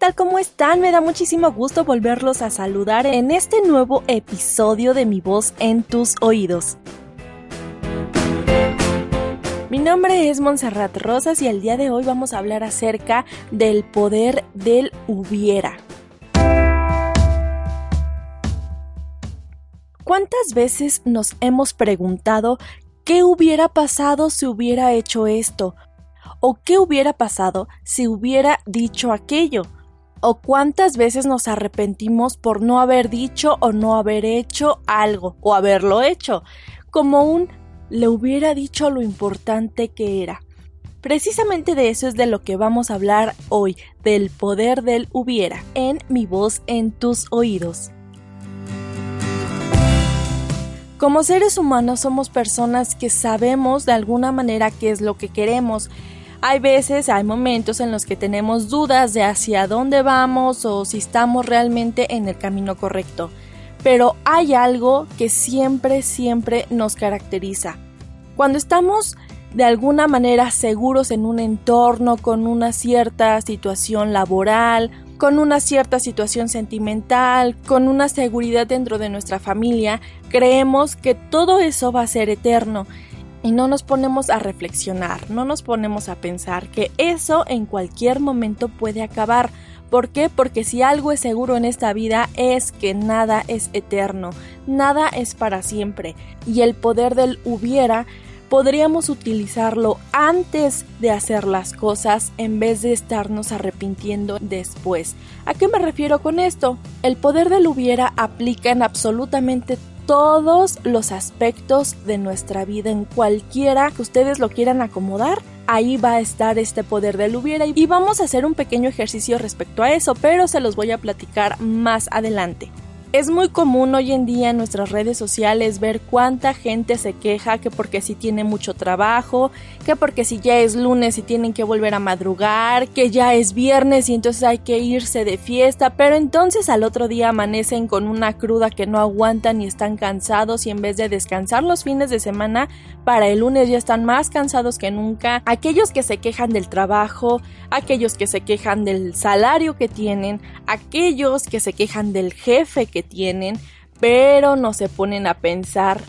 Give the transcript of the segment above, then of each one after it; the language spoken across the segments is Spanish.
Tal? ¿Cómo están? Me da muchísimo gusto volverlos a saludar en este nuevo episodio de Mi voz en tus oídos. Mi nombre es Montserrat Rosas y el día de hoy vamos a hablar acerca del poder del hubiera. ¿Cuántas veces nos hemos preguntado qué hubiera pasado si hubiera hecho esto? ¿O qué hubiera pasado si hubiera dicho aquello? ¿O cuántas veces nos arrepentimos por no haber dicho o no haber hecho algo o haberlo hecho? Como un le hubiera dicho lo importante que era. Precisamente de eso es de lo que vamos a hablar hoy, del poder del hubiera, en mi voz en tus oídos. Como seres humanos somos personas que sabemos de alguna manera qué es lo que queremos hay veces, hay momentos en los que tenemos dudas de hacia dónde vamos o si estamos realmente en el camino correcto. Pero hay algo que siempre, siempre nos caracteriza. Cuando estamos de alguna manera seguros en un entorno, con una cierta situación laboral, con una cierta situación sentimental, con una seguridad dentro de nuestra familia, creemos que todo eso va a ser eterno y no nos ponemos a reflexionar, no nos ponemos a pensar que eso en cualquier momento puede acabar. ¿Por qué? Porque si algo es seguro en esta vida es que nada es eterno, nada es para siempre. Y el poder del hubiera podríamos utilizarlo antes de hacer las cosas en vez de estarnos arrepintiendo después. ¿A qué me refiero con esto? El poder del hubiera aplica en absolutamente todos los aspectos de nuestra vida, en cualquiera que ustedes lo quieran acomodar, ahí va a estar este poder del hubiera y vamos a hacer un pequeño ejercicio respecto a eso, pero se los voy a platicar más adelante. Es muy común hoy en día en nuestras redes sociales ver cuánta gente se queja que porque si tiene mucho trabajo, que porque si ya es lunes y tienen que volver a madrugar, que ya es viernes y entonces hay que irse de fiesta, pero entonces al otro día amanecen con una cruda que no aguantan y están cansados y en vez de descansar los fines de semana, para el lunes ya están más cansados que nunca. Aquellos que se quejan del trabajo, aquellos que se quejan del salario que tienen, aquellos que se quejan del jefe que tienen, pero no se ponen a pensar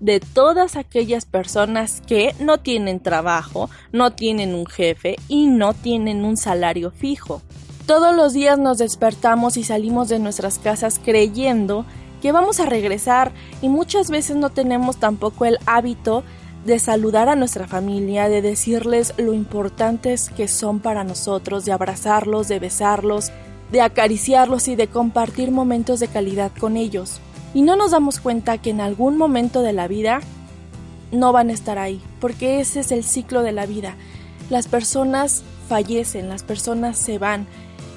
de todas aquellas personas que no tienen trabajo, no tienen un jefe y no tienen un salario fijo. Todos los días nos despertamos y salimos de nuestras casas creyendo que vamos a regresar y muchas veces no tenemos tampoco el hábito de saludar a nuestra familia, de decirles lo importantes que son para nosotros, de abrazarlos, de besarlos, de acariciarlos y de compartir momentos de calidad con ellos. Y no nos damos cuenta que en algún momento de la vida no van a estar ahí, porque ese es el ciclo de la vida. Las personas fallecen, las personas se van,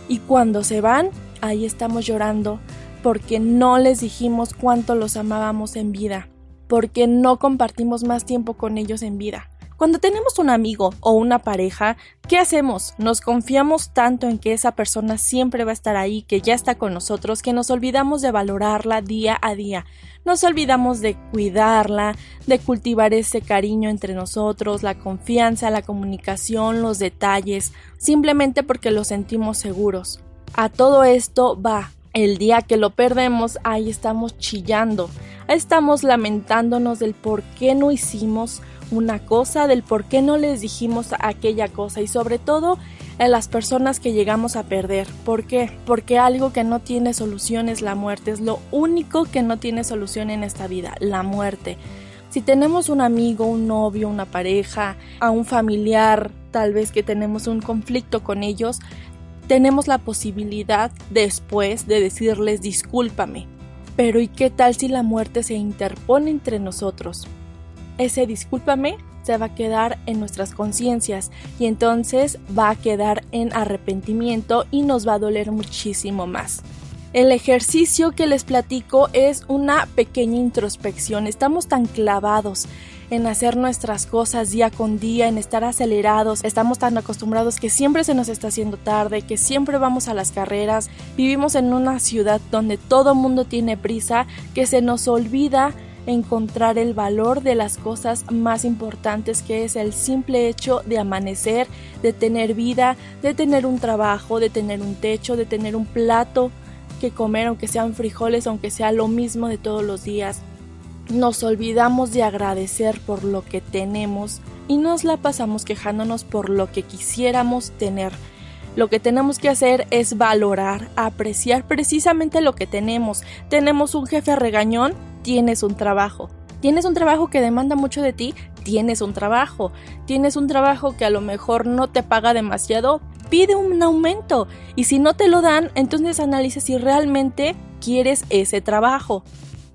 y cuando se van, ahí estamos llorando, porque no les dijimos cuánto los amábamos en vida, porque no compartimos más tiempo con ellos en vida. Cuando tenemos un amigo o una pareja, ¿qué hacemos? Nos confiamos tanto en que esa persona siempre va a estar ahí, que ya está con nosotros, que nos olvidamos de valorarla día a día. Nos olvidamos de cuidarla, de cultivar ese cariño entre nosotros, la confianza, la comunicación, los detalles, simplemente porque lo sentimos seguros. A todo esto va. El día que lo perdemos, ahí estamos chillando, estamos lamentándonos del por qué no hicimos una cosa, del por qué no les dijimos aquella cosa y sobre todo en las personas que llegamos a perder. ¿Por qué? Porque algo que no tiene solución es la muerte, es lo único que no tiene solución en esta vida, la muerte. Si tenemos un amigo, un novio, una pareja, a un familiar, tal vez que tenemos un conflicto con ellos, tenemos la posibilidad después de decirles discúlpame, Pero ¿y qué tal si la muerte se interpone entre nosotros? Ese discúlpame se va a quedar en nuestras conciencias y entonces va a quedar en arrepentimiento y nos va a doler muchísimo más. El ejercicio que les platico es una pequeña introspección. Estamos tan clavados en hacer nuestras cosas día con día, en estar acelerados. Estamos tan acostumbrados que siempre se nos está haciendo tarde, que siempre vamos a las carreras. Vivimos en una ciudad donde todo mundo tiene prisa, que se nos olvida encontrar el valor de las cosas más importantes que es el simple hecho de amanecer, de tener vida, de tener un trabajo, de tener un techo, de tener un plato que comer, aunque sean frijoles, aunque sea lo mismo de todos los días. Nos olvidamos de agradecer por lo que tenemos y nos la pasamos quejándonos por lo que quisiéramos tener. Lo que tenemos que hacer es valorar, apreciar precisamente lo que tenemos. Tenemos un jefe regañón, tienes un trabajo. Tienes un trabajo que demanda mucho de ti, tienes un trabajo. Tienes un trabajo que a lo mejor no te paga demasiado, pide un aumento. Y si no te lo dan, entonces analiza si realmente quieres ese trabajo.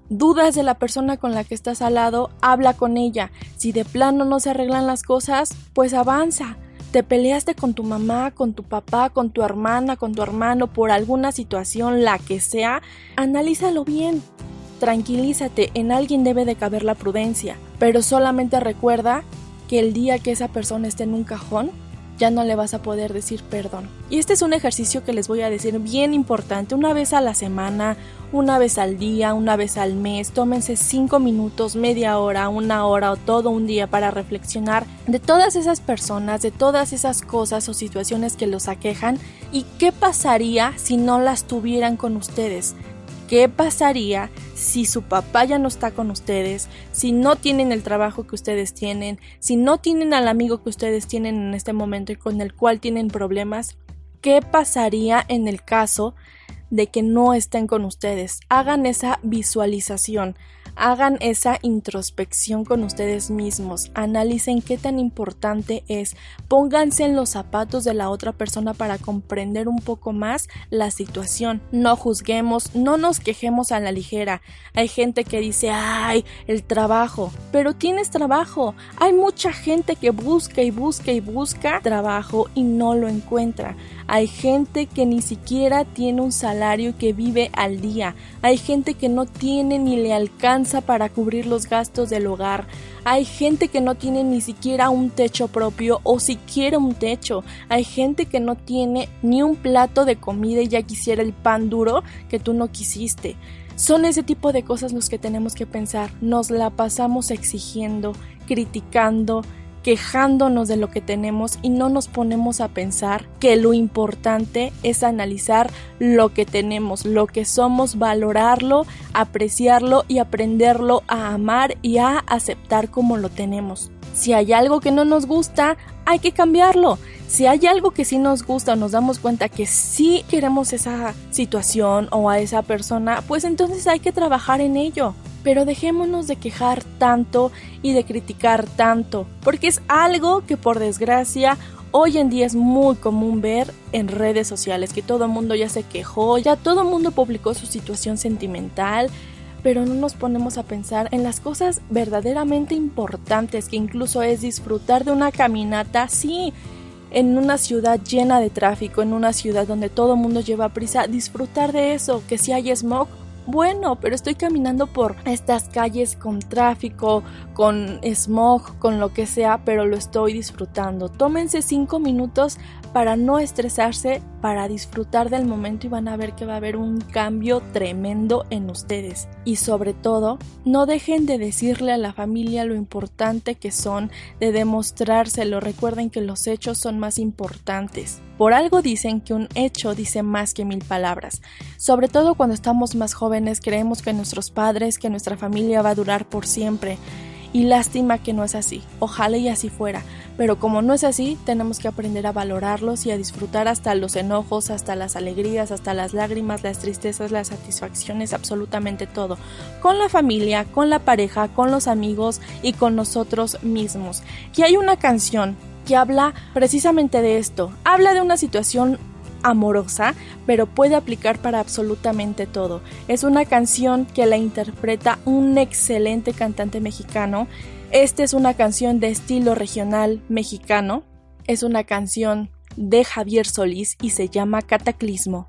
Dudas de la persona con la que estás al lado, habla con ella. Si de plano no se arreglan las cosas, pues avanza. Te peleaste con tu mamá, con tu papá, con tu hermana, con tu hermano por alguna situación, la que sea, analízalo bien. Tranquilízate, en alguien debe de caber la prudencia, pero solamente recuerda que el día que esa persona esté en un cajón, ya no le vas a poder decir perdón. Y este es un ejercicio que les voy a decir bien importante, una vez a la semana, una vez al día, una vez al mes, tómense cinco minutos, media hora, una hora o todo un día para reflexionar de todas esas personas, de todas esas cosas o situaciones que los aquejan y qué pasaría si no las tuvieran con ustedes. ¿Qué pasaría si su papá ya no está con ustedes, si no tienen el trabajo que ustedes tienen, si no tienen al amigo que ustedes tienen en este momento y con el cual tienen problemas? ¿Qué pasaría en el caso de que no estén con ustedes? Hagan esa visualización, hagan esa introspección con ustedes mismos, analicen qué tan importante es, pónganse en los zapatos de la otra persona para comprender un poco más la situación, no juzguemos, no nos quejemos a la ligera. Hay gente que dice, ay, el trabajo, pero tienes trabajo. Hay mucha gente que busca y busca y busca trabajo y no lo encuentra. Hay gente que ni siquiera tiene un salario que vive al día. Hay gente que no tiene ni le alcanza para cubrir los gastos del hogar. Hay gente que no tiene ni siquiera un techo propio o siquiera un techo. Hay gente que no tiene ni un plato de comida y ya quisiera el pan duro que tú no quisiste. Son ese tipo de cosas los que tenemos que pensar. Nos la pasamos exigiendo, criticando, quejándonos de lo que tenemos y no nos ponemos a pensar que lo importante es analizar lo que tenemos, lo que somos, valorarlo, apreciarlo y aprenderlo a amar y a aceptar como lo tenemos. Si hay algo que no nos gusta, hay que cambiarlo. Si hay algo que sí nos gusta o nos damos cuenta que sí queremos esa situación o a esa persona, pues entonces hay que trabajar en ello pero dejémonos de quejar tanto y de criticar tanto, porque es algo que por desgracia hoy en día es muy común ver en redes sociales, que todo el mundo ya se quejó, ya todo el mundo publicó su situación sentimental, pero no nos ponemos a pensar en las cosas verdaderamente importantes, que incluso es disfrutar de una caminata, sí, en una ciudad llena de tráfico, en una ciudad donde todo el mundo lleva prisa, disfrutar de eso, que si hay smog, bueno, pero estoy caminando por estas calles con tráfico, con smog, con lo que sea, pero lo estoy disfrutando. Tómense cinco minutos para no estresarse, para disfrutar del momento y van a ver que va a haber un cambio tremendo en ustedes. Y sobre todo, no dejen de decirle a la familia lo importante que son, de demostrárselo. Recuerden que los hechos son más importantes. Por algo dicen que un hecho dice más que mil palabras. Sobre todo cuando estamos más jóvenes creemos que nuestros padres, que nuestra familia va a durar por siempre. Y lástima que no es así. Ojalá y así fuera. Pero como no es así, tenemos que aprender a valorarlos y a disfrutar hasta los enojos, hasta las alegrías, hasta las lágrimas, las tristezas, las satisfacciones, absolutamente todo. Con la familia, con la pareja, con los amigos y con nosotros mismos. Y hay una canción que habla precisamente de esto. Habla de una situación amorosa, pero puede aplicar para absolutamente todo. Es una canción que la interpreta un excelente cantante mexicano. Esta es una canción de estilo regional mexicano. Es una canción de Javier Solís y se llama Cataclismo.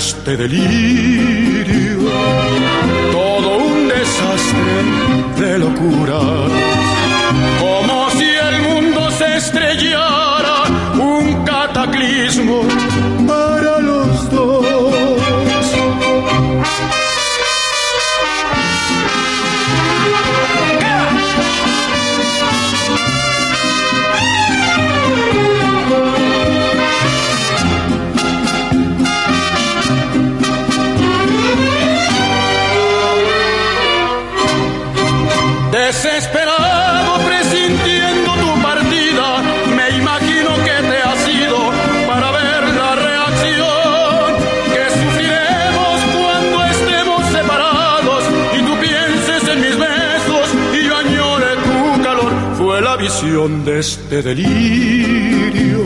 Este delirio, todo un desastre de locura, Desesperado presintiendo tu partida, me imagino que te has ido para ver la reacción que sufriremos cuando estemos separados y tú pienses en mis besos y yo añore tu calor. Fue la visión de este delirio,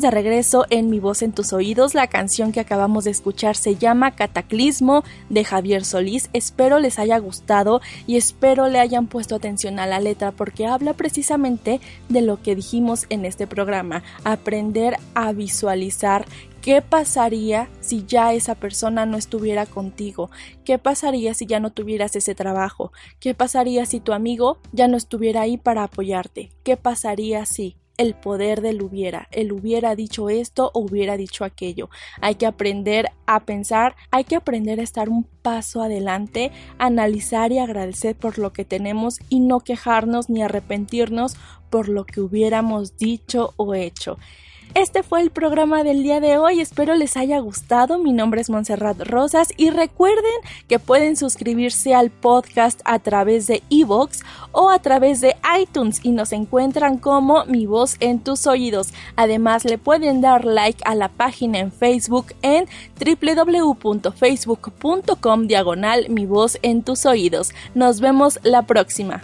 de regreso en Mi voz en tus oídos. La canción que acabamos de escuchar se llama Cataclismo de Javier Solís. Espero les haya gustado y espero le hayan puesto atención a la letra porque habla precisamente de lo que dijimos en este programa. Aprender a visualizar ¿Qué pasaría si ya esa persona no estuviera contigo? ¿Qué pasaría si ya no tuvieras ese trabajo? ¿Qué pasaría si tu amigo ya no estuviera ahí para apoyarte? ¿Qué pasaría si? El poder del hubiera. El hubiera dicho esto o hubiera dicho aquello. Hay que aprender a pensar, hay que aprender a estar un paso adelante, analizar y agradecer por lo que tenemos y no quejarnos ni arrepentirnos por lo que hubiéramos dicho o hecho. Este fue el programa del día de hoy, espero les haya gustado. Mi nombre es Montserrat Rosas y recuerden que pueden suscribirse al podcast a través de Evox o a través de iTunes y nos encuentran como Mi voz en tus oídos. Además, le pueden dar like a la página en Facebook en www.facebook.com diagonal Mi voz en tus oídos. Nos vemos la próxima.